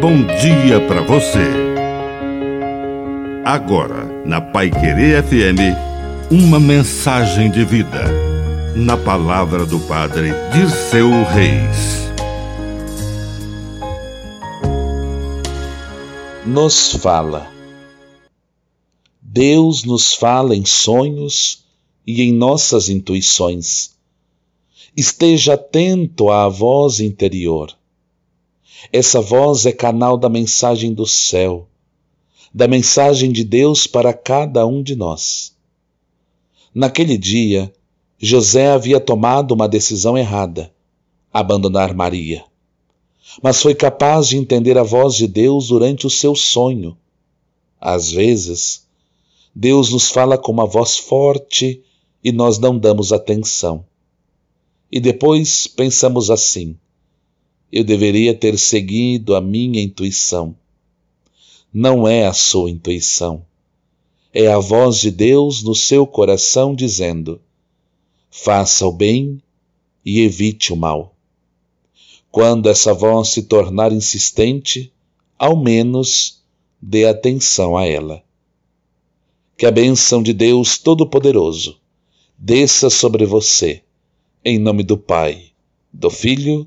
bom dia para você. Agora, na Pai Querer FM, uma mensagem de vida. Na palavra do Padre Dirceu Reis. Nos fala. Deus nos fala em sonhos e em nossas intuições. Esteja atento à voz interior. Essa voz é canal da mensagem do céu, da mensagem de Deus para cada um de nós. Naquele dia, José havia tomado uma decisão errada, abandonar Maria. Mas foi capaz de entender a voz de Deus durante o seu sonho. Às vezes, Deus nos fala com uma voz forte e nós não damos atenção. E depois pensamos assim: eu deveria ter seguido a minha intuição. Não é a sua intuição. É a voz de Deus no seu coração dizendo: faça o bem e evite o mal. Quando essa voz se tornar insistente, ao menos dê atenção a ela. Que a bênção de Deus Todo-Poderoso desça sobre você, em nome do Pai, do Filho